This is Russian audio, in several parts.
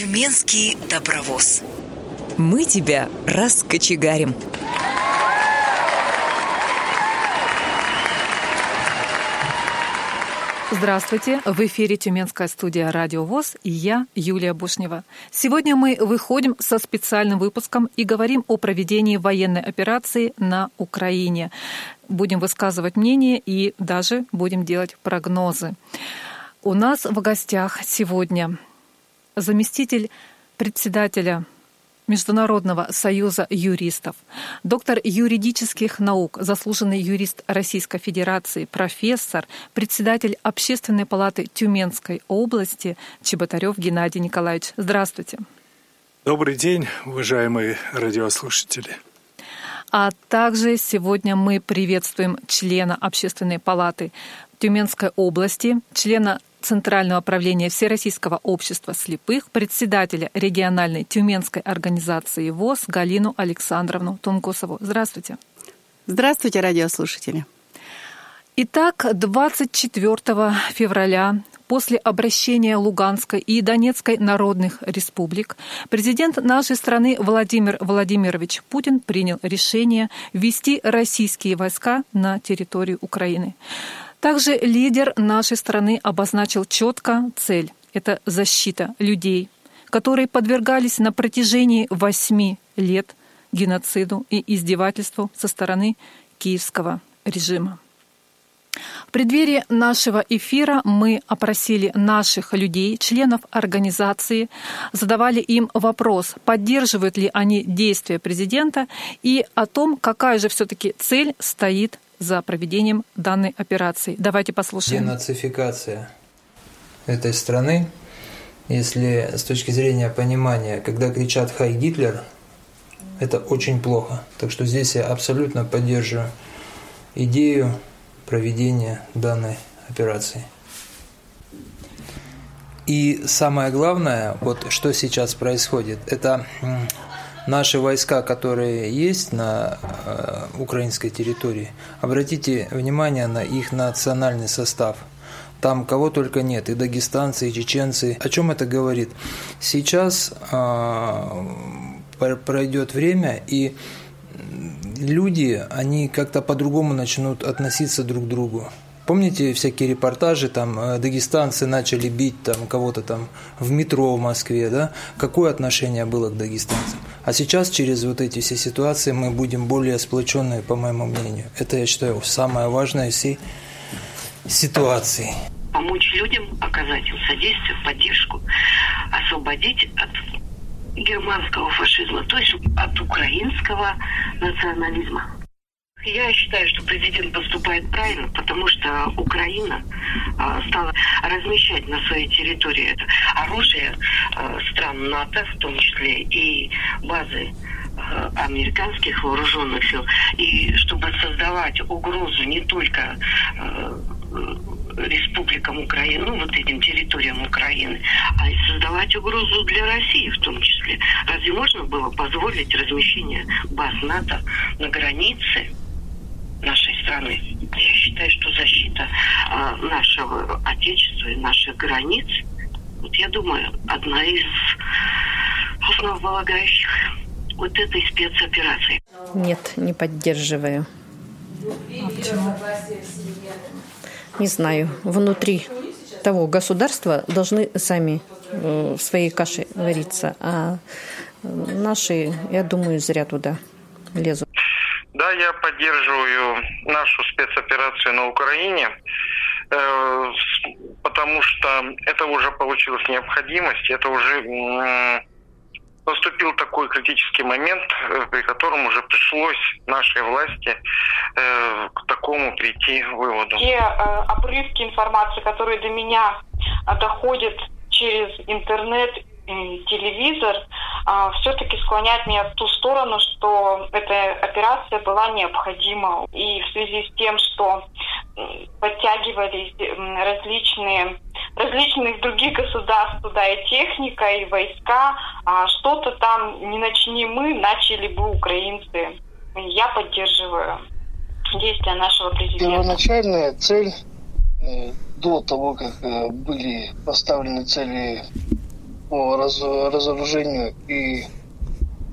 Тюменский добровоз. Мы тебя раскочегарим. Здравствуйте! В эфире Тюменская студия «Радио ВОЗ» и я, Юлия Бушнева. Сегодня мы выходим со специальным выпуском и говорим о проведении военной операции на Украине. Будем высказывать мнение и даже будем делать прогнозы. У нас в гостях сегодня заместитель председателя Международного союза юристов, доктор юридических наук, заслуженный юрист Российской Федерации, профессор, председатель Общественной палаты Тюменской области Чеботарев Геннадий Николаевич. Здравствуйте. Добрый день, уважаемые радиослушатели. А также сегодня мы приветствуем члена Общественной палаты Тюменской области, члена Центрального правления Всероссийского общества слепых, председателя региональной Тюменской организации ВОЗ Галину Александровну Тункусову. Здравствуйте. Здравствуйте, радиослушатели. Итак, 24 февраля после обращения Луганской и Донецкой народных республик президент нашей страны Владимир Владимирович Путин принял решение ввести российские войска на территорию Украины. Также лидер нашей страны обозначил четко цель – это защита людей, которые подвергались на протяжении восьми лет геноциду и издевательству со стороны киевского режима. В преддверии нашего эфира мы опросили наших людей, членов организации, задавали им вопрос, поддерживают ли они действия президента и о том, какая же все-таки цель стоит за проведением данной операции. Давайте послушаем. Денацификация этой страны, если с точки зрения понимания, когда кричат «Хай Гитлер», это очень плохо. Так что здесь я абсолютно поддерживаю идею проведения данной операции. И самое главное, вот что сейчас происходит, это наши войска, которые есть на э, украинской территории, обратите внимание на их национальный состав. Там кого только нет, и дагестанцы, и чеченцы. О чем это говорит? Сейчас э, пройдет время, и люди, они как-то по-другому начнут относиться друг к другу. Помните всякие репортажи, там э, дагестанцы начали бить там кого-то там в метро в Москве, да? Какое отношение было к дагестанцам? А сейчас через вот эти все ситуации мы будем более сплоченные, по моему мнению. Это, я считаю, самое важное из всей ситуации. Помочь людям, оказать им содействие, поддержку, освободить от германского фашизма, то есть от украинского национализма. Я считаю, что президент поступает правильно, потому что Украина э, стала размещать на своей территории оружие э, стран НАТО, в том числе и базы э, американских вооруженных сил, и чтобы создавать угрозу не только республикам Украины, ну вот этим территориям Украины, а и создавать угрозу для России в том числе. Разве можно было позволить размещение баз НАТО на границе нашей страны. Я считаю, что защита э, нашего Отечества и наших границ, вот я думаю, одна из основополагающих вот этой спецоперации. Нет, не поддерживаю. А почему? Не знаю. Внутри того государства должны сами в своей каше вариться, а наши, я думаю, зря туда лезут. Да, я поддерживаю нашу спецоперацию на Украине, э, потому что это уже получилась необходимость, это уже наступил такой критический момент, э, при котором уже пришлось нашей власти э, к такому прийти выводу. Те обрывки информации, которые до меня доходят через интернет телевизор а, все-таки склоняет меня в ту сторону, что эта операция была необходима. И в связи с тем, что подтягивались различные различных других государств туда и техника, и войска, а что-то там не начни мы, начали бы украинцы. Я поддерживаю действия нашего президента. Первоначальная цель до того, как э, были поставлены цели по раз, разоружению и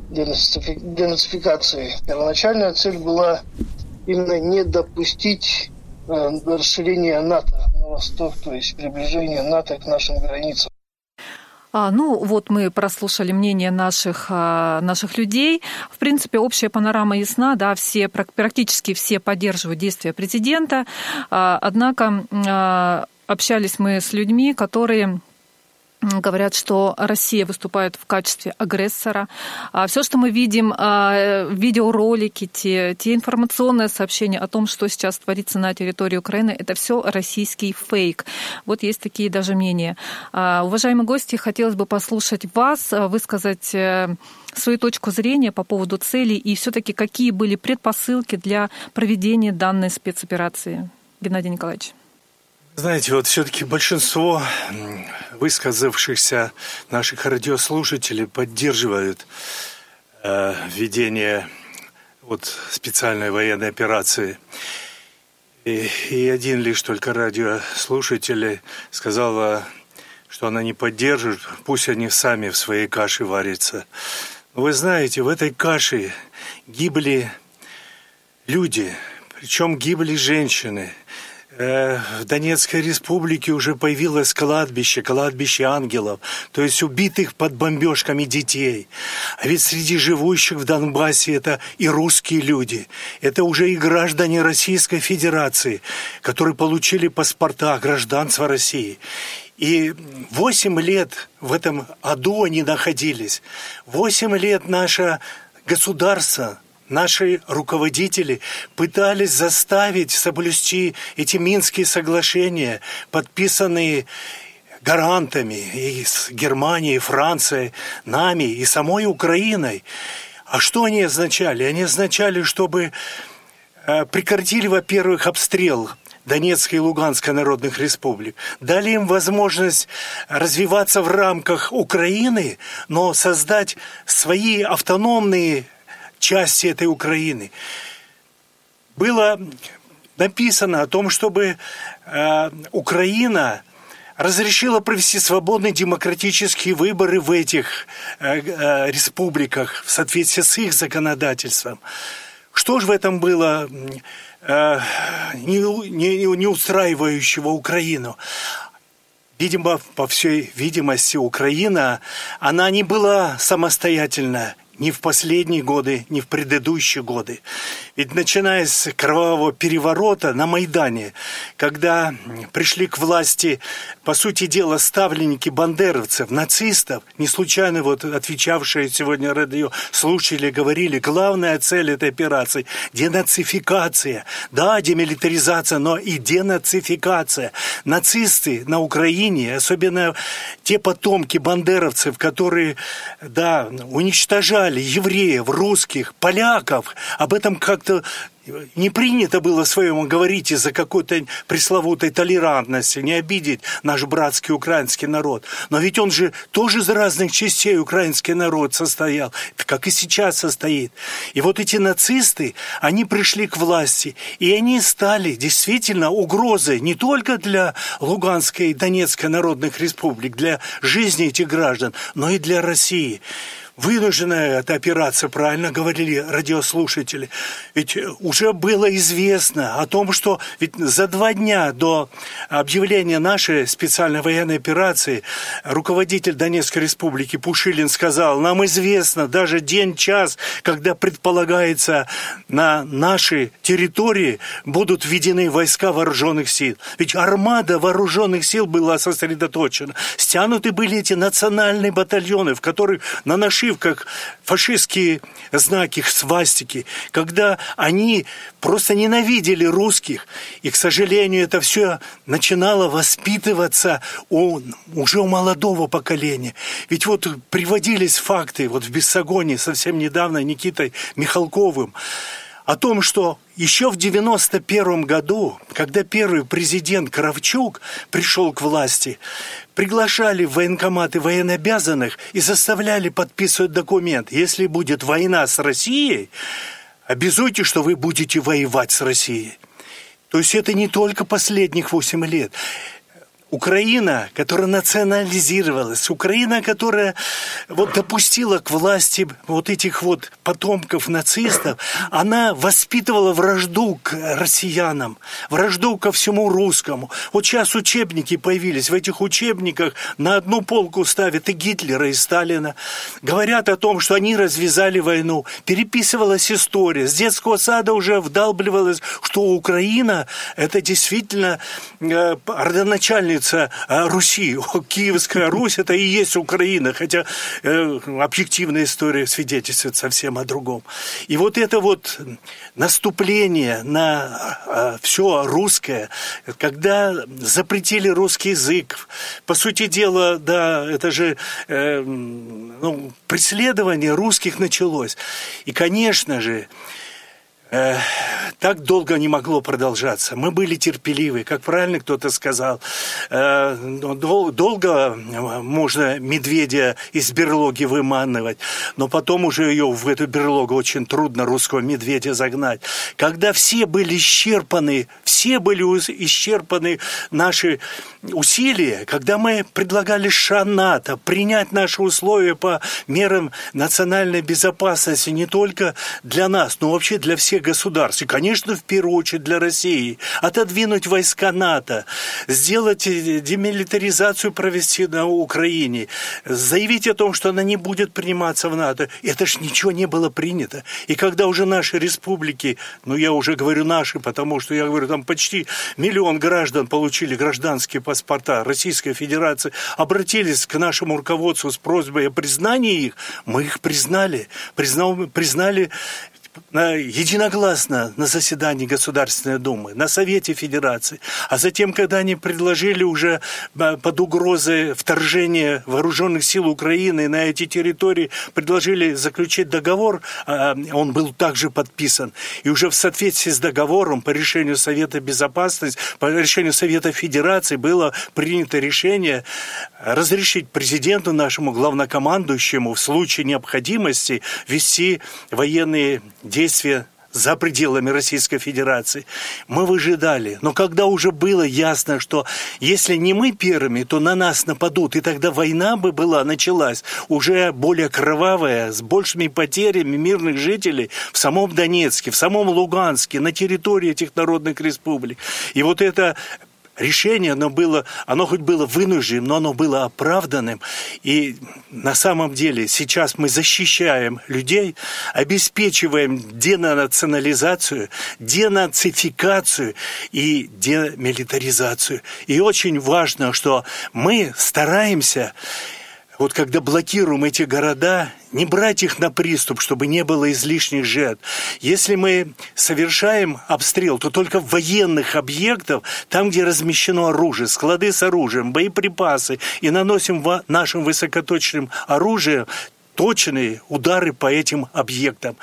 денацификации. Первоначальная цель была именно не допустить э, расширения НАТО на восток, то есть приближения НАТО к нашим границам. А, ну, вот мы прослушали мнение наших, а, наших людей. В принципе, общая панорама ясна, да, все, практически все поддерживают действия президента. А, однако общались мы с людьми, которые говорят, что Россия выступает в качестве агрессора. А Все, что мы видим, а, видеоролики, те, те информационные сообщения о том, что сейчас творится на территории Украины, это все российский фейк. Вот есть такие даже мнения. А, уважаемые гости, хотелось бы послушать вас, высказать э, свою точку зрения по поводу целей и все-таки какие были предпосылки для проведения данной спецоперации. Геннадий Николаевич. Знаете, вот все-таки большинство высказавшихся наших радиослушателей поддерживают э, ведение вот специальной военной операции. И, и один лишь только радиослушатель сказал, что она не поддерживает, пусть они сами в своей каше варятся. Вы знаете, в этой каше гибли люди, причем гибли женщины – в Донецкой республике уже появилось кладбище, кладбище ангелов, то есть убитых под бомбежками детей. А ведь среди живущих в Донбассе это и русские люди, это уже и граждане Российской Федерации, которые получили паспорта гражданства России. И восемь лет в этом аду они находились. Восемь лет наше государство Наши руководители пытались заставить соблюсти эти Минские соглашения, подписанные гарантами и с Германией, Францией, нами и самой Украиной. А что они означали? Они означали, чтобы э, прекратили, во-первых, обстрел Донецкой и Луганской народных республик, дали им возможность развиваться в рамках Украины, но создать свои автономные части этой Украины. Было написано о том, чтобы э, Украина разрешила провести свободные демократические выборы в этих э, э, республиках в соответствии с их законодательством. Что же в этом было э, не, не, не устраивающего Украину? Видимо, по всей видимости, Украина, она не была самостоятельна ни в последние годы, ни в предыдущие годы. Ведь начиная с кровавого переворота на Майдане, когда пришли к власти, по сути дела, ставленники бандеровцев, нацистов, не случайно вот отвечавшие сегодня радио слушали, говорили, главная цель этой операции – денацификация. Да, демилитаризация, но и денацификация. Нацисты на Украине, особенно те потомки бандеровцев, которые, да, уничтожали изгнали евреев, русских, поляков. Об этом как-то не принято было своему говорить из-за какой-то пресловутой толерантности, не обидеть наш братский украинский народ. Но ведь он же тоже из разных частей украинский народ состоял, как и сейчас состоит. И вот эти нацисты, они пришли к власти, и они стали действительно угрозой не только для Луганской и Донецкой народных республик, для жизни этих граждан, но и для России вынужденная эта операция, правильно говорили радиослушатели. Ведь уже было известно о том, что ведь за два дня до объявления нашей специальной военной операции руководитель Донецкой республики Пушилин сказал, нам известно даже день, час, когда предполагается на нашей территории будут введены войска вооруженных сил. Ведь армада вооруженных сил была сосредоточена. Стянуты были эти национальные батальоны, в которых на наши нашивках фашистские знаки, свастики, когда они просто ненавидели русских. И, к сожалению, это все начинало воспитываться у, уже у молодого поколения. Ведь вот приводились факты, вот в Бессогоне совсем недавно Никитой Михалковым, о том, что еще в 91 году, когда первый президент Кравчук пришел к власти, приглашали в военкоматы военнообязанных и заставляли подписывать документ. Если будет война с Россией, обязуйте, что вы будете воевать с Россией. То есть это не только последних 8 лет. Украина, которая национализировалась, Украина, которая вот допустила к власти вот этих вот потомков нацистов, она воспитывала вражду к россиянам, вражду ко всему русскому. Вот сейчас учебники появились, в этих учебниках на одну полку ставят и Гитлера, и Сталина. Говорят о том, что они развязали войну. Переписывалась история. С детского сада уже вдалбливалось, что Украина – это действительно э, родоначальный а, Руси. Киевская Русь – это и есть Украина, хотя э, объективная история свидетельствует совсем о другом. И вот это вот наступление на а, все русское, когда запретили русский язык, по сути дела, да, это же э, ну, преследование русских началось. И, конечно же, э, так долго не могло продолжаться. Мы были терпеливы, как правильно кто-то сказал. Э, долго можно медведя из берлоги выманывать, но потом уже ее в эту берлогу очень трудно русского медведя загнать. Когда все были исчерпаны, все были исчерпаны наши усилия, когда мы предлагали ША НАТО принять наши условия по мерам национальной безопасности не только для нас, но вообще для всех государств. И, конечно, в первую очередь для России. Отодвинуть войска НАТО, сделать демилитаризацию провести на Украине, заявить о том, что она не будет приниматься в НАТО. Это ж ничего не было принято. И когда уже наши республики, ну я уже говорю наши, потому что я говорю, там почти миллион граждан получили гражданские паспорта Российской Федерации, обратились к нашему руководству с просьбой о признании их, мы их признали. Признал, признали единогласно на заседании Государственной Думы, на Совете Федерации, а затем, когда они предложили уже э, под угрозой вторжения вооруженных сил Украины на эти территории, предложили заключить договор, э, он был также подписан, и уже в соответствии с договором по решению Совета Безопасности, по решению Совета Федерации было принято решение разрешить президенту нашему главнокомандующему в случае необходимости вести военные действия за пределами Российской Федерации. Мы выжидали. Но когда уже было ясно, что если не мы первыми, то на нас нападут, и тогда война бы была, началась, уже более кровавая, с большими потерями мирных жителей в самом Донецке, в самом Луганске, на территории этих народных республик. И вот это решение, оно было, оно хоть было вынужденным, но оно было оправданным. И на самом деле сейчас мы защищаем людей, обеспечиваем денационализацию, денацификацию и демилитаризацию. И очень важно, что мы стараемся вот когда блокируем эти города, не брать их на приступ, чтобы не было излишних жертв. Если мы совершаем обстрел, то только военных объектов, там, где размещено оружие, склады с оружием, боеприпасы, и наносим нашим высокоточным оружием точные удары по этим объектам.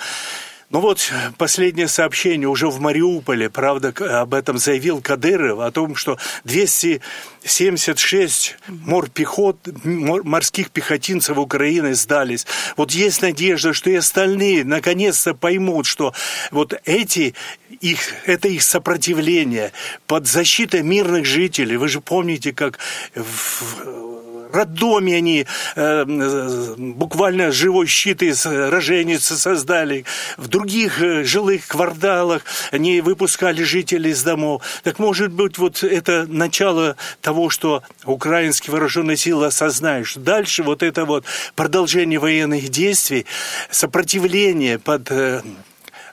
Ну вот последнее сообщение уже в Мариуполе, правда, об этом заявил Кадыров, о том, что 276 морпехот, морских пехотинцев Украины сдались. Вот есть надежда, что и остальные наконец-то поймут, что вот эти их, это их сопротивление под защитой мирных жителей. Вы же помните, как в роддоме они э, буквально живой щит из роженицы создали. В других э, жилых кварталах они выпускали жителей из домов. Так может быть, вот это начало того, что украинские вооруженные силы осознают, что дальше вот это вот продолжение военных действий, сопротивление под э,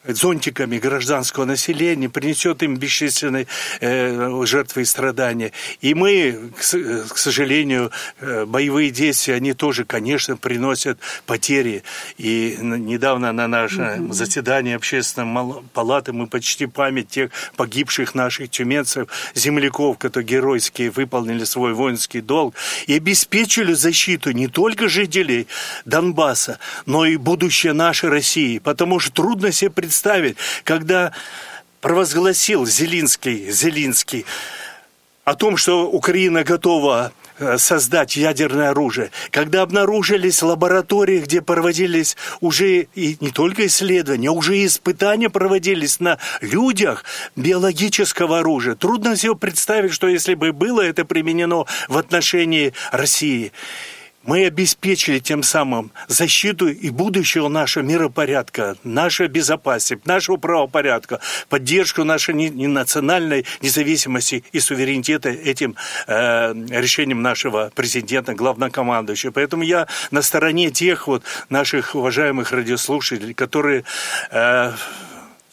зонтиками гражданского населения, принесет им бесчисленные э, жертвы и страдания. И мы, к, к сожалению, э, боевые действия, они тоже, конечно, приносят потери. И недавно на нашем заседании общественной палаты мы почти память тех погибших наших тюменцев, земляков, которые геройски выполнили свой воинский долг и обеспечили защиту не только жителей Донбасса, но и будущее нашей России. Потому что трудно себе представить, представить, когда провозгласил Зелинский, Зелинский о том, что Украина готова э, создать ядерное оружие. Когда обнаружились лаборатории, где проводились уже и не только исследования, а уже испытания проводились на людях биологического оружия. Трудно себе представить, что если бы было это применено в отношении России мы обеспечили тем самым защиту и будущего нашего миропорядка, нашей безопасности, нашего правопорядка, поддержку нашей национальной независимости и суверенитета этим э, решением нашего президента, главнокомандующего. Поэтому я на стороне тех вот наших уважаемых радиослушателей, которые э,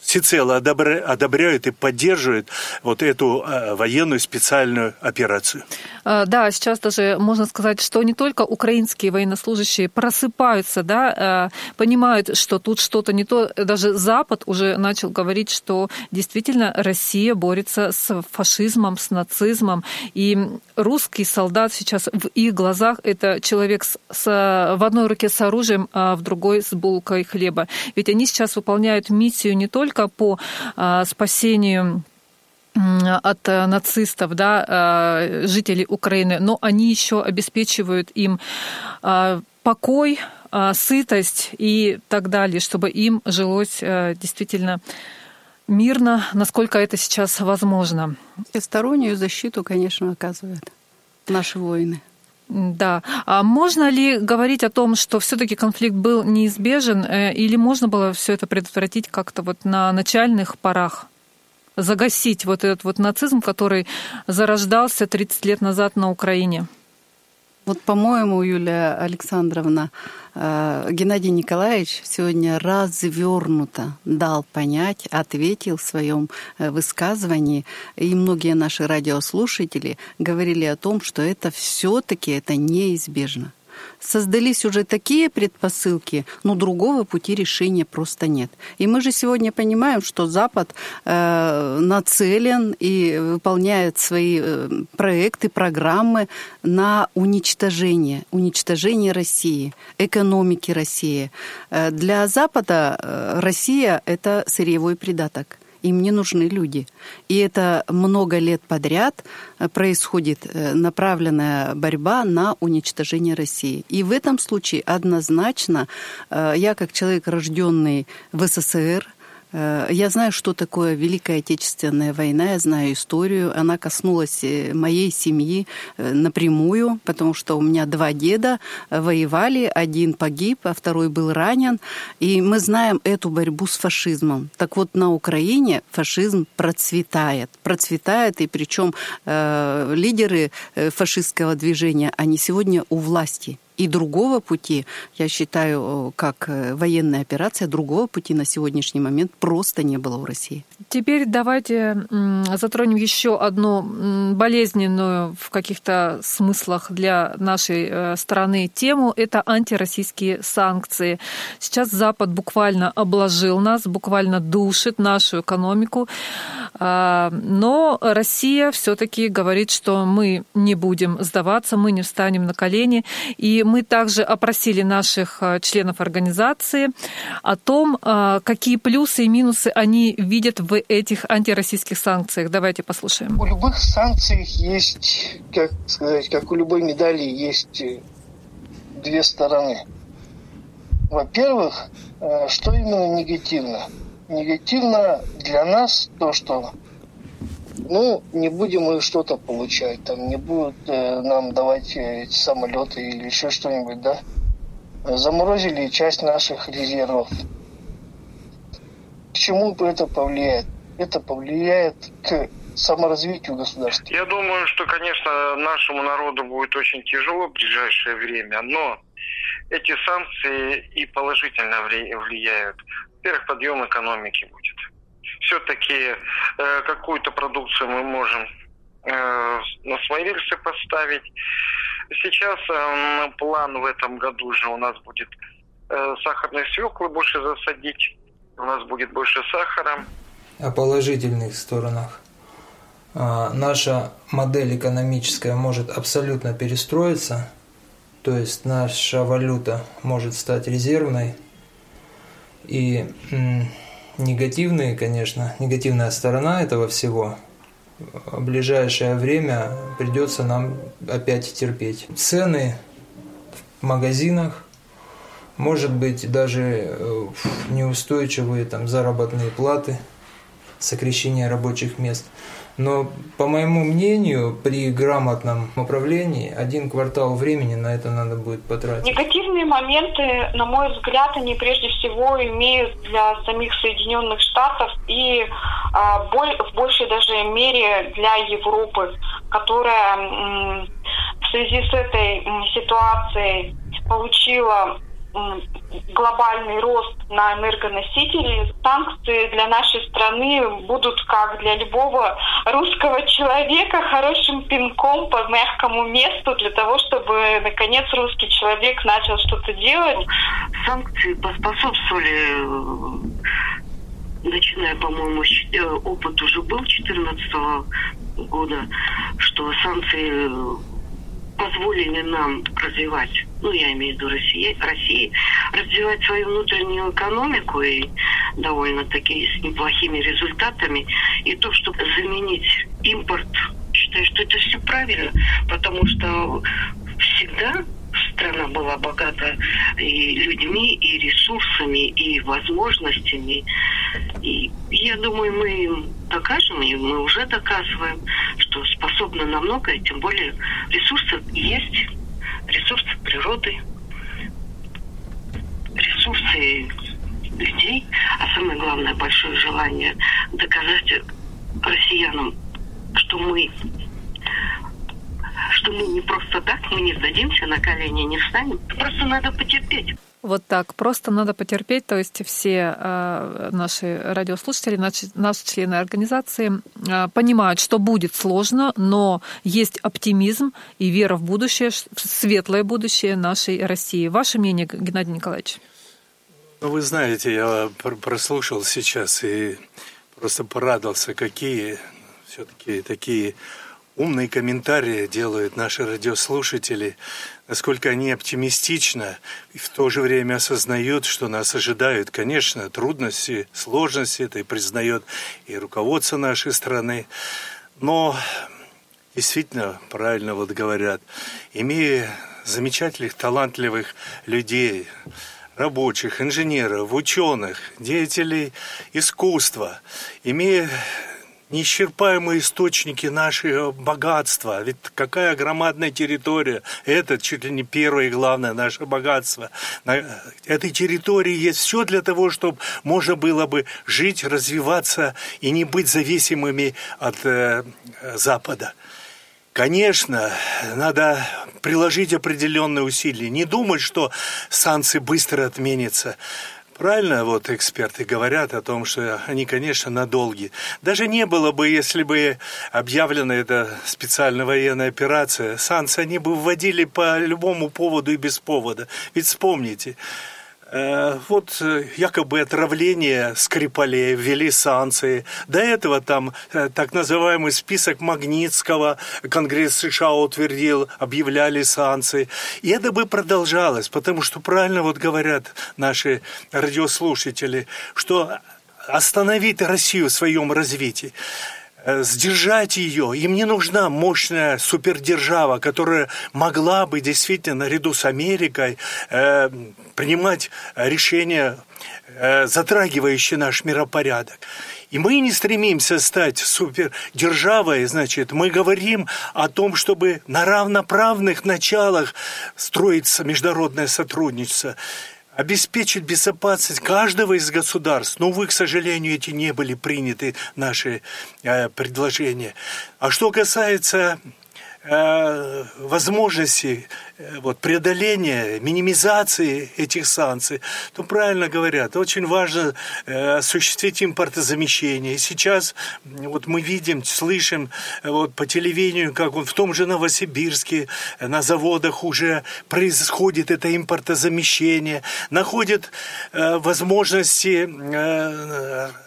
всецело одобряют и поддерживают вот эту э, военную специальную операцию. Э, да, сейчас даже можно сказать, что не только украинские военнослужащие просыпаются, да, э, понимают, что тут что-то не то. Даже Запад уже начал говорить, что действительно Россия борется с фашизмом, с нацизмом. И русский солдат сейчас в их глазах это человек с, с, в одной руке с оружием, а в другой с булкой хлеба. Ведь они сейчас выполняют миссию не только по а, спасению от нацистов, да, а, жителей Украины, но они еще обеспечивают им а, покой, сытость и так далее, чтобы им жилось действительно мирно, насколько это сейчас возможно. Всестороннюю защиту, конечно, оказывают наши воины. Да. А можно ли говорить о том, что все-таки конфликт был неизбежен, э, или можно было все это предотвратить как-то вот на начальных порах? Загасить вот этот вот нацизм, который зарождался 30 лет назад на Украине? Вот, по-моему, Юлия Александровна, э, Геннадий Николаевич сегодня развернуто дал понять, ответил в своем э, высказывании, и многие наши радиослушатели говорили о том, что это все-таки это неизбежно создались уже такие предпосылки, но другого пути решения просто нет. И мы же сегодня понимаем, что Запад э, нацелен и выполняет свои э, проекты, программы на уничтожение, уничтожение России, экономики России. Э, для Запада э, Россия – это сырьевой придаток им не нужны люди. И это много лет подряд э, происходит э, направленная борьба на уничтожение России. И в этом случае однозначно э, я, как человек, рожденный в СССР, я знаю, что такое Великая Отечественная война, я знаю историю. Она коснулась э, моей семьи э, напрямую, потому что у меня два деда воевали, один погиб, а второй был ранен. И мы знаем эту борьбу с фашизмом. Так вот, на Украине фашизм процветает. Процветает, и причем э, лидеры фашистского движения, они сегодня у власти. И другого пути, я считаю, как э, военная операция, другого пути на сегодняшний момент просто не было у России. Теперь давайте затронем еще одну болезненную в каких-то смыслах для нашей э, страны тему. Это антироссийские санкции. Сейчас Запад буквально обложил нас, буквально душит нашу экономику. А, но Россия все-таки говорит, что мы не будем сдаваться, мы не встанем на колени. И мы также опросили наших э, членов организации о том, э, какие плюсы и минусы они видят в этих антироссийских санкциях. Давайте послушаем. У любых санкций есть, как сказать, как у любой медали есть э, две стороны. Во-первых, что именно негативно? Негативно для нас то, что ну, не будем мы что-то получать, там не будут э, нам давать э, эти самолеты или еще что-нибудь, да. Заморозили часть наших резервов. К чему это повлияет? Это повлияет к саморазвитию государства. Я думаю, что, конечно, нашему народу будет очень тяжело в ближайшее время, но эти санкции и положительно влияют. Во-первых, подъем экономики будет все-таки э, какую-то продукцию мы можем э, на свои рельсы поставить. Сейчас э, план в этом году уже у нас будет э, сахарной свеклы больше засадить, у нас будет больше сахара. О положительных сторонах. А, наша модель экономическая может абсолютно перестроиться, то есть наша валюта может стать резервной, и негативные, конечно, негативная сторона этого всего в ближайшее время придется нам опять терпеть. Цены в магазинах, может быть, даже э, неустойчивые там, заработные платы, сокращение рабочих мест – но, по моему мнению, при грамотном управлении один квартал времени на это надо будет потратить. Негативные моменты, на мой взгляд, они прежде всего имеют для самих Соединенных Штатов и а, в большей даже мере для Европы, которая в связи с этой ситуацией получила глобальный рост на энергоносители, санкции для нашей страны будут, как для любого русского человека, хорошим пинком по мягкому месту для того, чтобы, наконец, русский человек начал что-то делать. Санкции поспособствовали начиная, по-моему, э, опыт уже был 2014 года, что санкции позволили нам развивать, ну, я имею в виду России, России, развивать свою внутреннюю экономику и довольно-таки с неплохими результатами. И то, чтобы заменить импорт, считаю, что это все правильно, потому что всегда страна была богата и людьми, и ресурсами, и возможностями. И я думаю, мы им докажем, и мы уже доказываем, что способны на многое, тем более ресурсы есть, ресурсы природы, ресурсы людей, а самое главное, большое желание доказать россиянам, что мы что мы не просто так, мы не сдадимся на колени, не встанем. Просто надо потерпеть. Вот так, просто надо потерпеть, то есть все э, наши радиослушатели, наши, наши члены организации э, понимают, что будет сложно, но есть оптимизм и вера в будущее, в светлое будущее нашей России. Ваше мнение, Геннадий Николаевич? Ну, вы знаете, я прослушал сейчас и просто порадовался, какие все-таки такие умные комментарии делают наши радиослушатели, насколько они оптимистично и в то же время осознают, что нас ожидают, конечно, трудности, сложности, это и признает и руководство нашей страны. Но действительно, правильно вот говорят, имея замечательных, талантливых людей, рабочих, инженеров, ученых, деятелей искусства, имея неисчерпаемые источники нашего богатства. Ведь какая громадная территория. Это чуть ли не первое и главное наше богатство. На этой территории есть все для того, чтобы можно было бы жить, развиваться и не быть зависимыми от э, Запада. Конечно, надо приложить определенные усилия. Не думать, что санкции быстро отменятся. Правильно вот эксперты говорят о том, что они, конечно, надолги. Даже не было бы, если бы объявлена эта специальная военная операция, санкции они бы вводили по любому поводу и без повода. Ведь вспомните, вот э, якобы отравление Скрипалей, ввели санкции. До этого там э, так называемый список Магнитского Конгресс США утвердил, объявляли санкции. И это бы продолжалось, потому что правильно вот говорят наши радиослушатели, что остановить Россию в своем развитии сдержать ее. Им не нужна мощная супердержава, которая могла бы действительно наряду с Америкой э, принимать решения, э, затрагивающие наш миропорядок. И мы не стремимся стать супердержавой, значит, мы говорим о том, чтобы на равноправных началах строиться международное сотрудничество обеспечить безопасность каждого из государств. Но, увы, к сожалению, эти не были приняты наши э, предложения. А что касается э, возможности вот, преодоления, минимизации этих санкций, то правильно говорят, очень важно э, осуществить импортозамещение. И сейчас вот мы видим, слышим э, вот, по телевидению, как вот в том же Новосибирске на заводах уже происходит это импортозамещение, находят возможности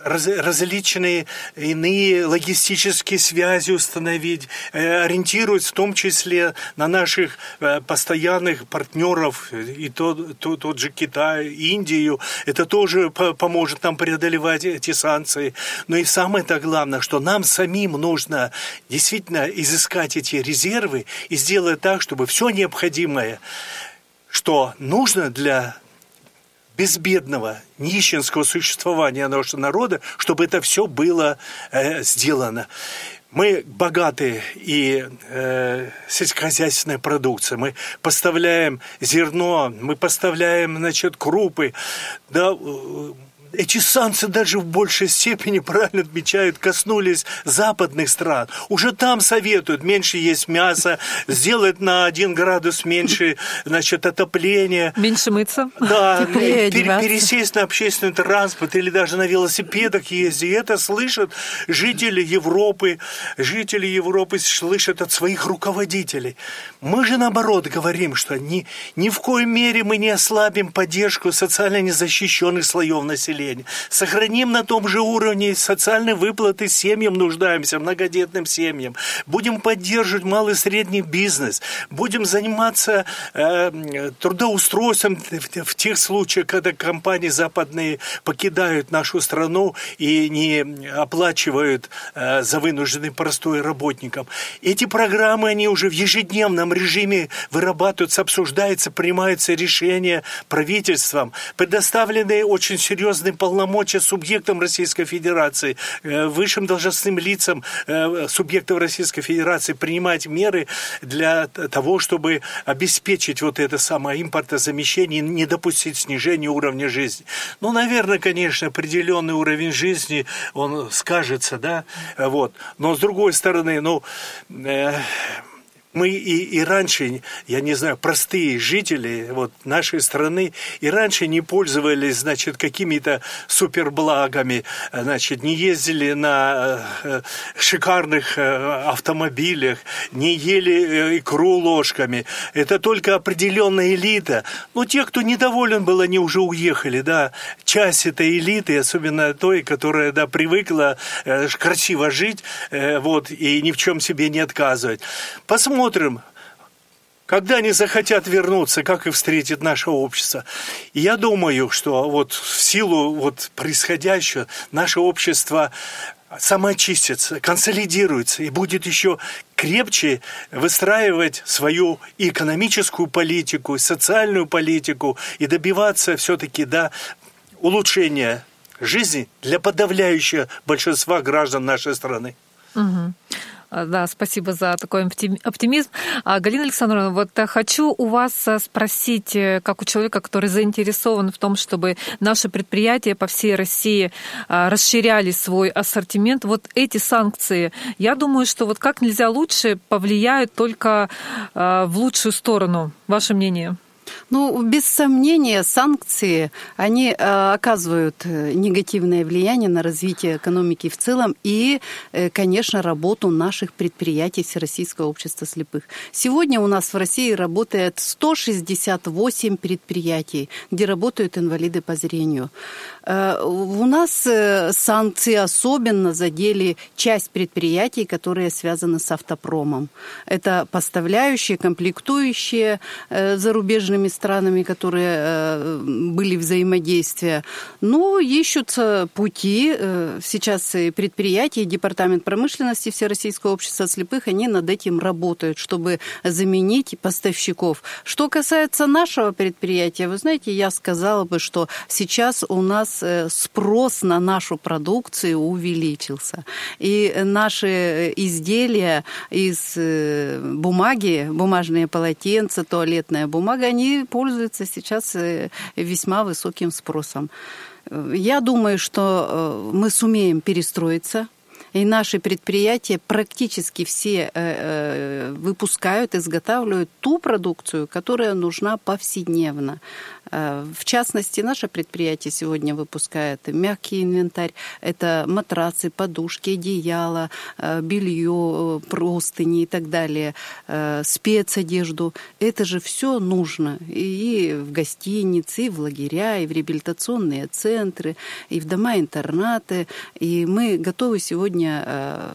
различные иные логистические связи установить, ориентируются в том числе на наших э, постоянных партнеров, и тот, тот, тот же Китай, Индию. Это тоже поможет нам преодолевать эти санкции. Но и самое-то главное, что нам самим нужно действительно изыскать эти резервы и сделать так, чтобы все необходимое, что нужно для безбедного, нищенского существования нашего народа, чтобы это все было э, сделано. Мы богаты и э, сельскохозяйственной продукцией. Мы поставляем зерно, мы поставляем, значит, крупы. Да, эти санкции даже в большей степени, правильно отмечают, коснулись западных стран. Уже там советуют меньше есть мясо, сделать на один градус меньше значит, отопление. Меньше мыться. Да, пер, пересесть на общественный транспорт или даже на велосипедах ездить. И это слышат жители Европы. Жители Европы слышат от своих руководителей. Мы же наоборот говорим, что ни, ни в коей мере мы не ослабим поддержку социально незащищенных слоев населения населения. Сохраним на том же уровне социальные выплаты семьям нуждаемся, многодетным семьям. Будем поддерживать малый и средний бизнес. Будем заниматься э, трудоустройством в, в тех случаях, когда компании западные покидают нашу страну и не оплачивают э, за вынужденный простой работникам. Эти программы, они уже в ежедневном режиме вырабатываются, обсуждаются, принимаются решения правительством. Предоставлены очень серьезные даны полномочия субъектам Российской Федерации, э, высшим должностным лицам э, субъектов Российской Федерации принимать меры для того, чтобы обеспечить вот это самое импортозамещение, не допустить снижения уровня жизни. Ну, наверное, конечно, определенный уровень жизни, он скажется, да, вот. Но с другой стороны, ну, э, мы и, и раньше, я не знаю, простые жители вот, нашей страны и раньше не пользовались, значит, какими-то суперблагами, значит, не ездили на э, шикарных э, автомобилях, не ели э, икру ложками. Это только определенная элита. Но те, кто недоволен был, они уже уехали, да. Часть этой элиты, особенно той, которая, да, привыкла э, красиво жить, э, вот, и ни в чем себе не отказывать. Посмотрим, посмотрим, когда они захотят вернуться, как их встретит наше общество. И я думаю, что вот в силу вот происходящего наше общество самоочистится, консолидируется и будет еще крепче выстраивать свою и экономическую политику, и социальную политику и добиваться все-таки да, улучшения жизни для подавляющего большинства граждан нашей страны. Угу. Да, спасибо за такой оптимизм. А, Галина Александровна, вот э, хочу у вас э, спросить, э, как у человека, который заинтересован в том, чтобы наши предприятия по всей России а, расширяли свой ассортимент. Вот эти санкции, я думаю, что вот как нельзя лучше повлияют только в лучшую сторону. Ваше мнение? Ну, без сомнения, санкции, они э, оказывают э, негативное влияние на развитие экономики в целом и, э, конечно, работу наших предприятий Всероссийского общества слепых. Сегодня у нас в России работает 168 предприятий, где работают инвалиды по зрению. У нас санкции особенно задели часть предприятий, которые связаны с автопромом. Это поставляющие, комплектующие зарубежными разными странами, которые э, были взаимодействия. Но ищутся пути. Э, сейчас и предприятия, и Департамент промышленности Всероссийского общества слепых, они над этим работают, чтобы заменить поставщиков. Что касается нашего предприятия, вы знаете, я сказала бы, что сейчас у нас э, спрос на нашу продукцию увеличился. И наши изделия из бумаги, бумажные полотенца, туалетная бумага, они пользуются сейчас э, весьма высоким спросом. Я думаю, что э, мы сумеем перестроиться и наши предприятия практически все э, выпускают, изготавливают ту продукцию, которая нужна повседневно. Э, в частности, наше предприятие сегодня выпускает мягкий инвентарь. Это матрацы, подушки, одеяла, э, белье, э, простыни и так далее, спецодежду. Это же все нужно и в гостинице, и в лагеря, и в реабилитационные центры, и в дома-интернаты. И мы готовы сегодня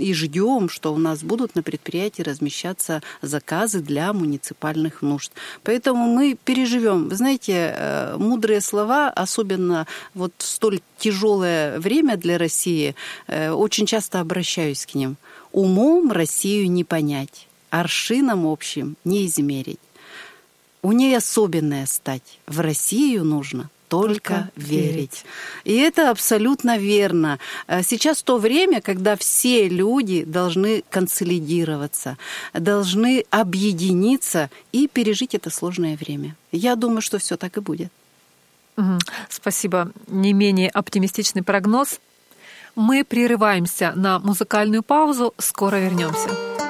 и ждем, что у нас будут на предприятии размещаться заказы для муниципальных нужд. Поэтому мы переживем. Вы знаете, э, мудрые слова, особенно вот в столь тяжелое время для России, э, очень часто обращаюсь к ним. Умом Россию не понять, аршином общим не измерить. У ней особенная стать. В Россию нужно только, верить. И это абсолютно верно. Э, сейчас то время, когда все люди должны консолидироваться, должны объединиться и пережить это сложное время. Я думаю, что все так и будет. Спасибо. Не менее оптимистичный прогноз. Мы прерываемся на музыкальную паузу. Скоро вернемся.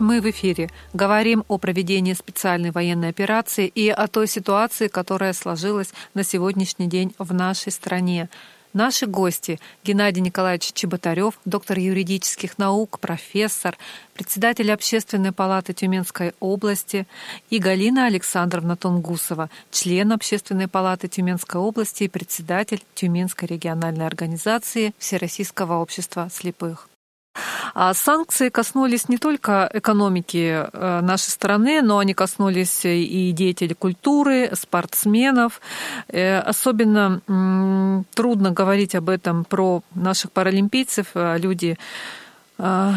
Мы в эфире говорим о проведении специальной военной операции и о той ситуации, которая сложилась на сегодняшний день в нашей стране. Наши гости – Геннадий Николаевич Чеботарев, доктор юридических наук, профессор, председатель Общественной палаты Тюменской области, и Галина Александровна Тонгусова, член Общественной палаты Тюменской области и председатель Тюменской региональной организации Всероссийского общества слепых. А санкции коснулись не только экономики э, нашей страны, но они коснулись и деятелей культуры, спортсменов. Э, особенно трудно говорить об этом про наших паралимпийцев. А люди э,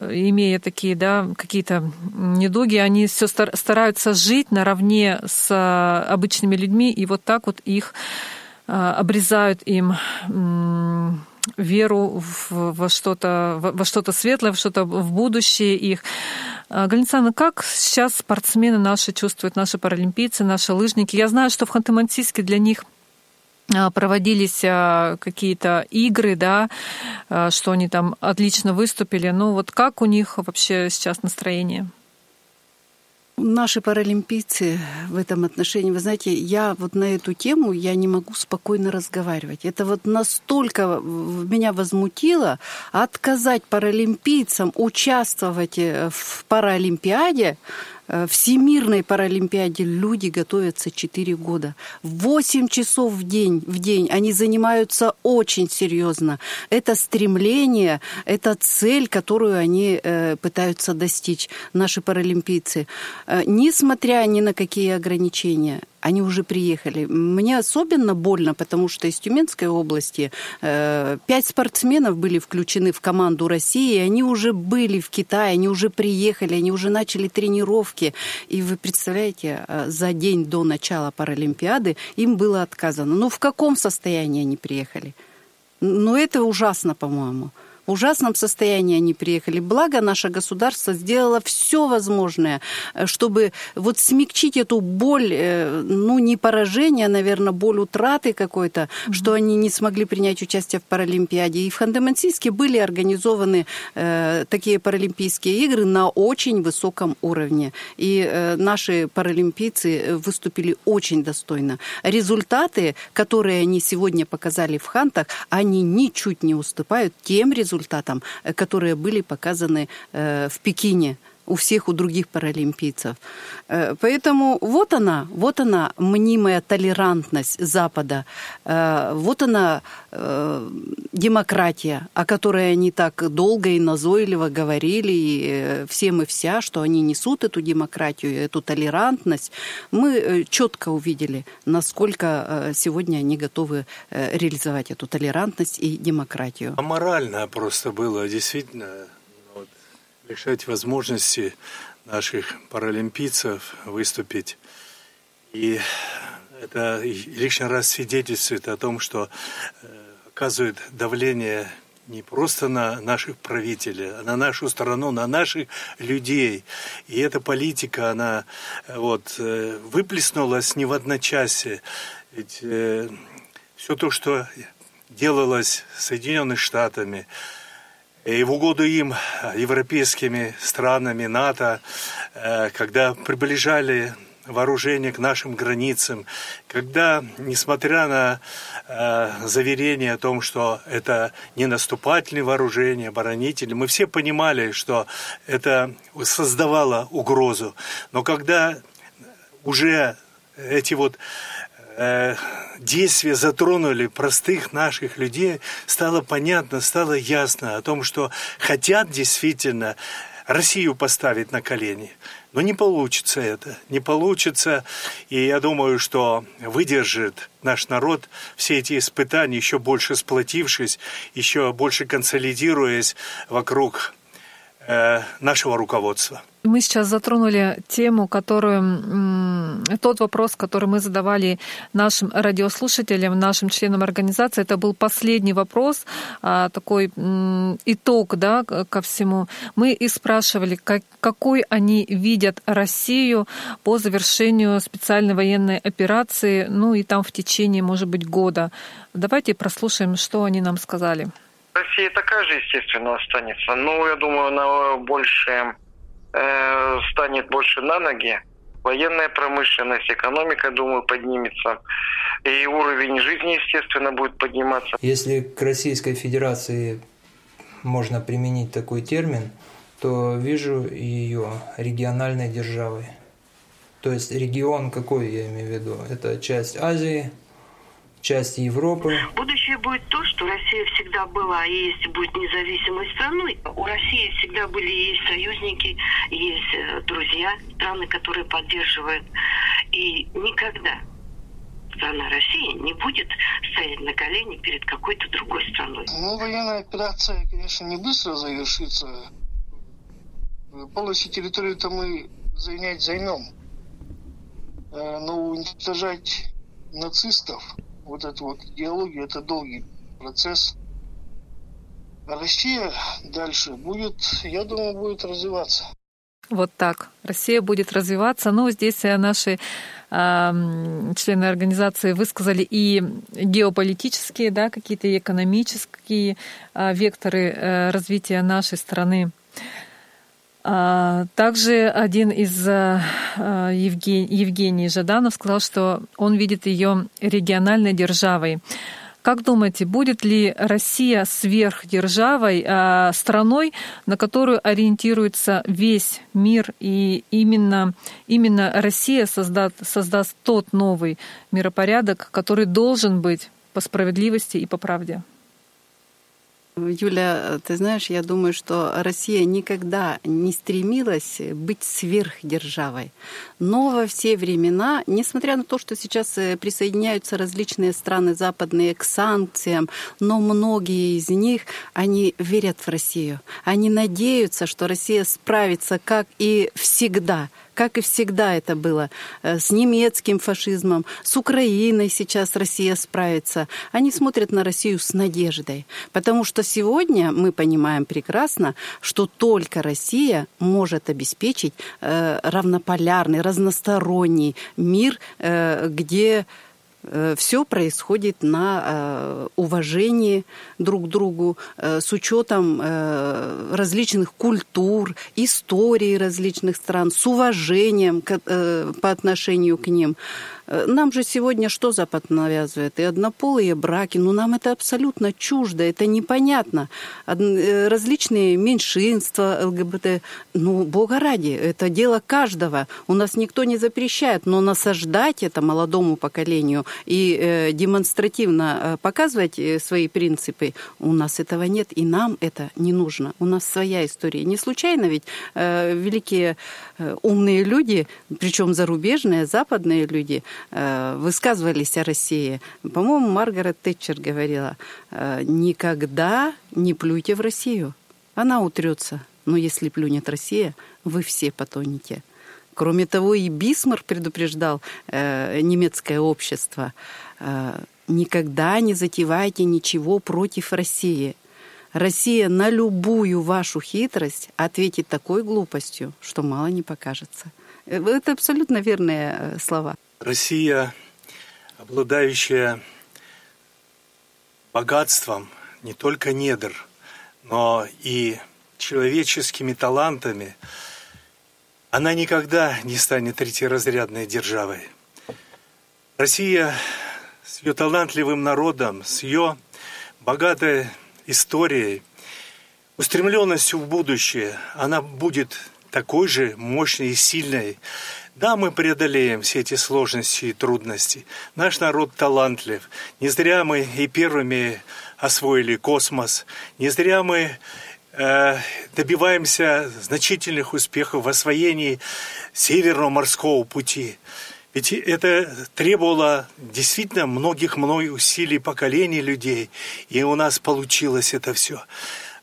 имея такие, да, какие-то недуги, они все стараются жить наравне с обычными людьми, и вот так вот их обрезают им веру в, во что-то во что-то светлое, в что-то в будущее их. А, Галина как сейчас спортсмены наши чувствуют, наши паралимпийцы, наши лыжники? Я знаю, что в Ханты-Мансийске для них а, проводились а, какие-то игры, да, что они там отлично выступили. Ну вот как у них вообще сейчас настроение? Наши паралимпийцы в этом отношении, вы знаете, я вот на эту тему я не могу спокойно разговаривать. Это вот настолько меня возмутило отказать паралимпийцам участвовать э, в Паралимпиаде, Всемирной Паралимпиаде люди готовятся 4 года. 8 часов в день, в день. Они занимаются очень серьезно. Это стремление, это цель, которую они э, пытаются достичь, наши паралимпийцы. Э, несмотря ни на какие ограничения, они уже приехали. Мне особенно больно, потому что из Тюменской области э, пять спортсменов были включены в команду России, они уже были в Китае, они уже приехали, они уже начали тренировки. И вы представляете, э, за день до начала Паралимпиады им было отказано. Но в каком состоянии они приехали? Ну, это ужасно, по-моему в ужасном состоянии они приехали. Благо наше государство сделало все возможное, э, чтобы вот смягчить эту боль, э, ну не поражение, а, наверное, боль утраты какой-то, mm-hmm. что они не смогли принять участие в Паралимпиаде. И в Ханты-Мансийске были организованы э, такие Паралимпийские игры на очень высоком уровне. И э, наши паралимпийцы выступили очень достойно. Результаты, которые они сегодня показали в Хантах, они ничуть не уступают тем результатам, результатам, э, которые были показаны э, в Пекине у всех у других паралимпийцев. Э, поэтому вот она, вот она мнимая толерантность Запада, вот она демократия, о которой они так долго и назойливо говорили, и всем и вся, что они несут эту демократию, эту толерантность. Мы четко увидели, насколько сегодня они готовы реализовать эту толерантность и демократию. Аморально просто было, действительно, лишать возможности наших паралимпийцев выступить. И это лишний раз свидетельствует о том, что э, оказывает давление не просто на наших правителей, а на нашу страну, на наших людей. И эта политика, она э, вот, э, выплеснулась не в одночасье. Ведь э, все то, что делалось Соединенными Штатами, и в угоду им, европейскими странами НАТО, э, когда приближали вооружение к нашим границам, когда, несмотря на э, заверение о том, что это не наступательные вооружения, оборонители, мы все понимали, что это создавало угрозу. Но когда уже эти вот Э, действия затронули простых наших людей, стало понятно, стало ясно о том, что хотят действительно Россию поставить на колени. Но не получится это, не получится. И я думаю, что выдержит наш народ все эти испытания, еще больше сплотившись, еще больше консолидируясь вокруг э, нашего руководства. Мы сейчас затронули тему, которую, тот вопрос, который мы задавали нашим радиослушателям, нашим членам организации. Это был последний вопрос, а, такой итог да, ко всему. Мы и спрашивали, как, какой они видят Россию по завершению специальной военной операции, ну и там в течение, может быть, года. Давайте прослушаем, что они нам сказали. Россия такая же, естественно, останется. Но я думаю, она больше э, станет больше на ноги, военная промышленность, экономика, думаю, поднимется. И уровень жизни, естественно, будет подниматься. Если к Российской Федерации можно применить такой термин, то вижу ее региональной державой. То есть регион какой я имею в виду? Это часть Азии, часть Европы. Будущее будет то, что Россия всегда была и есть будет независимой страной. У России всегда были и есть союзники, есть э, друзья, страны, которые поддерживают. И никогда страна Россия не будет стоять на колени перед какой-то другой страной. Ну, военная операция, конечно, не быстро завершится. Полностью территорию-то мы занять займем. Э, но уничтожать нацистов вот эту вот идеологию, это долгий процесс. Россия дальше будет, я думаю, будет развиваться. Вот так. Россия будет развиваться. Ну, здесь э, наши э, члены организации высказали и геополитические, да, какие-то экономические э, векторы э, развития нашей страны. А, также один из э, Евгений, Евгений Жаданов сказал, что он видит ее региональной державой. Как думаете, будет ли Россия сверхдержавой, а, страной, на которую ориентируется весь мир, и именно, именно Россия создаст, создаст тот новый миропорядок, который должен быть по справедливости и по правде? Юля, ты знаешь, я думаю, что Россия никогда не стремилась быть сверхдержавой. Но во все времена, несмотря на то, что сейчас э, присоединяются различные страны западные к санкциям, но многие из них, они верят в Россию. Они надеются, что Россия справится, как и всегда – как и всегда это было э, с немецким фашизмом, с Украиной сейчас Россия справится. Они смотрят на Россию с надеждой, потому что сегодня мы понимаем прекрасно, что только Россия может обеспечить э, равнополярный, разносторонний мир, э, где все происходит на э, уважении друг к другу, э, с учетом различных культур, истории различных стран, с уважением по отношению к ним. Э, нам же сегодня что Запад навязывает? И однополые браки. Ну, нам это абсолютно чуждо, это непонятно. Э, различные меньшинства ЛГБТ. Ну, бога ради, это дело каждого. У нас никто не запрещает, но насаждать это молодому поколению и э, демонстративно показывать свои принципы, у нас этого нет, и нам это не нужно. У нас своя история. Не случайно ведь великие умные люди, причем зарубежные, западные люди, Э, высказывались о России. По-моему, Маргарет Тэтчер говорила, э, никогда не плюйте в Россию. Она утрется. Но если плюнет Россия, вы все потонете. Кроме того, и Бисмарк предупреждал э, немецкое общество, э, никогда не затевайте ничего против России. Россия на любую вашу хитрость ответит такой глупостью, что мало не покажется. Э, это абсолютно верные слова. Россия, обладающая богатством не только недр, но и человеческими талантами, она никогда не станет третьеразрядной державой. Россия с ее талантливым народом, с ее богатой историей, устремленностью в будущее, она будет такой же мощной и сильной, да, мы преодолеем все эти сложности и трудности. Наш народ талантлив. Не зря мы и первыми освоили космос. Не зря мы э, добиваемся значительных успехов в освоении Северного морского пути. Ведь это требовало действительно многих-многих усилий поколений людей, и у нас получилось это все.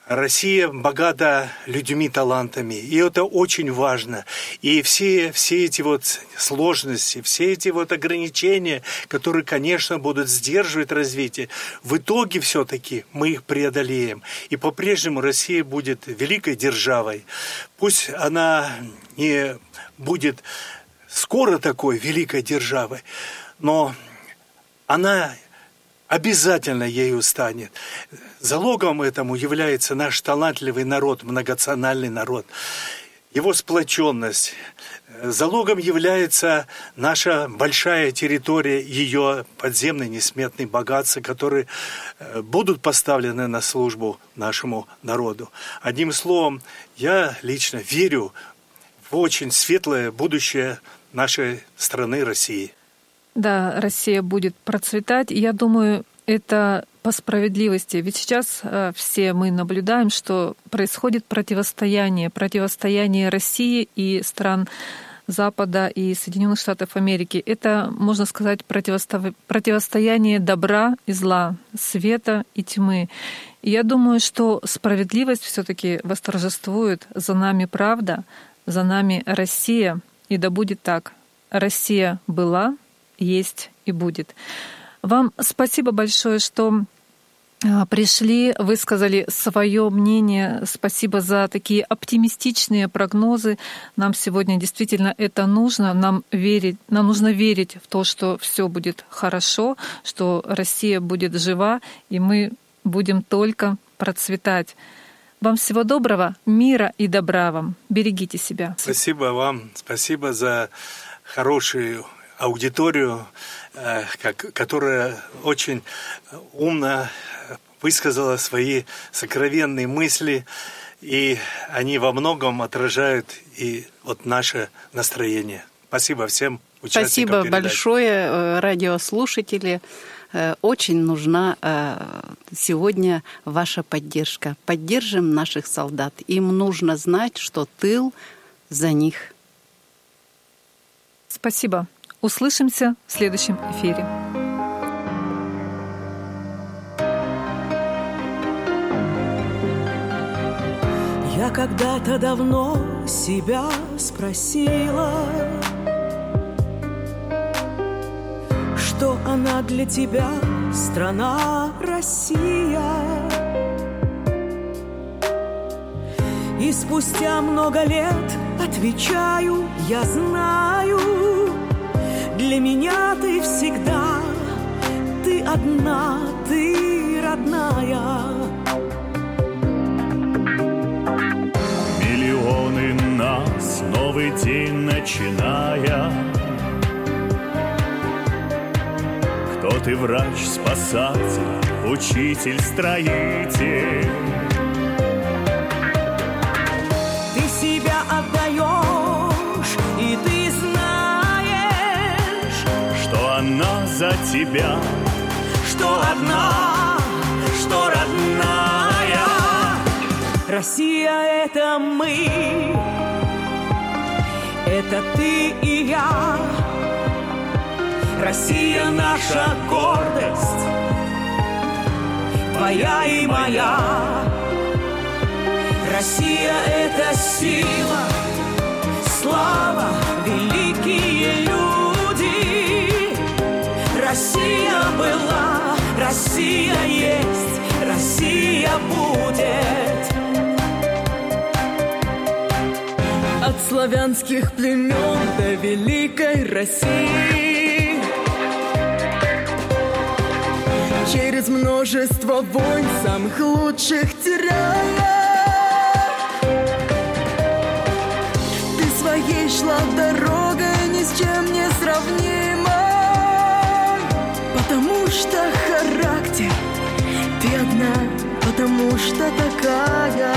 Россия богата людьми, талантами, и это очень важно. И все, все эти вот сложности, все эти вот ограничения, которые, конечно, будут сдерживать развитие, в итоге все-таки мы их преодолеем. И по-прежнему Россия будет великой державой. Пусть она не будет скоро такой великой державой, но она обязательно ею станет. Залогом этому является наш талантливый народ, многонациональный народ. его сплоченность. Залогом является наша большая территория, ее подземные несметные богатства, которые э, будут поставлены на службу нашему народу. Одним словом, я лично верю в очень светлое будущее нашей страны России. Да, Россия будет процветать. Я думаю, это по справедливости. Ведь сейчас э, все мы наблюдаем, что происходит противостояние, противостояние России и стран Запада и Соединенных Штатов Америки. Это, можно сказать, противостояние добра и зла, света и тьмы. И я думаю, что справедливость все-таки восторжествует. За нами правда, за нами Россия. И да будет так. Россия была, есть и будет. Вам спасибо большое, что а, пришли, высказали свое мнение. Спасибо за такие оптимистичные прогнозы. Нам сегодня действительно это нужно. Нам верить, нам нужно верить в то, что все будет хорошо, что Россия будет жива, и мы будем только процветать. Вам всего доброго, мира и добра вам. Берегите себя. Спасибо вам. Спасибо за хорошую аудиторию, э, которая очень умно высказала свои сокровенные мысли, и они во многом отражают и вот наше настроение. Спасибо всем участникам Спасибо передачи. большое, э, радиослушатели. Э, очень нужна сегодня ваша поддержка. Поддержим наших солдат. Им нужно знать, что тыл за них. Спасибо. Услышимся в следующем эфире. Я когда-то давно себя спросила, Что она для тебя, страна Россия. И спустя много лет отвечаю, я знаю, для меня ты всегда, ты одна, ты родная. Миллионы нас, новый день начиная. Кто ты, врач, спасатель, учитель, строитель? Ты себя отдаешь, и ты она за тебя, что одна, что родная. Россия — это мы, это ты и я. Россия — наша гордость, твоя и моя. Россия — это сила, слава, великие люди. Россия была, Россия есть, Россия будет. От славянских племен до великой России Через множество войн самых лучших теряя Ты своей шла дорогой ни с чем не сравнима Потому что характер ты одна, потому что такая.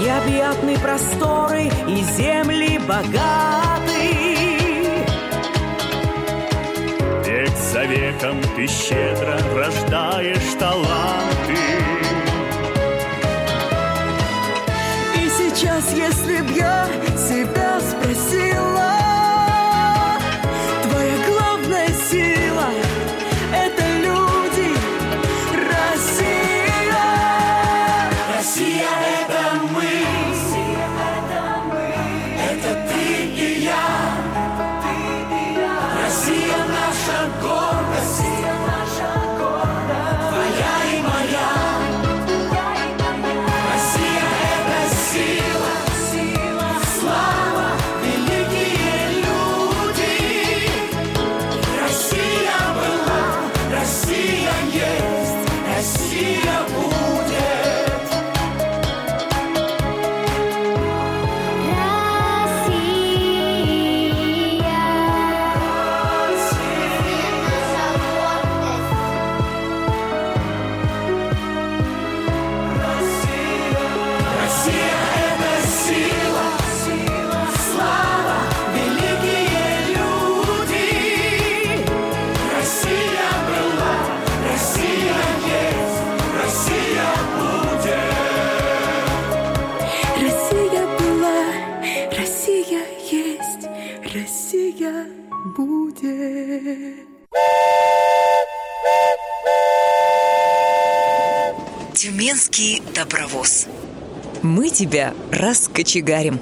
Необъятны просторы и земли богаты. За веком ты щедро рождаешь таланты. Тюменский добровоз. Мы тебя раскочегарим.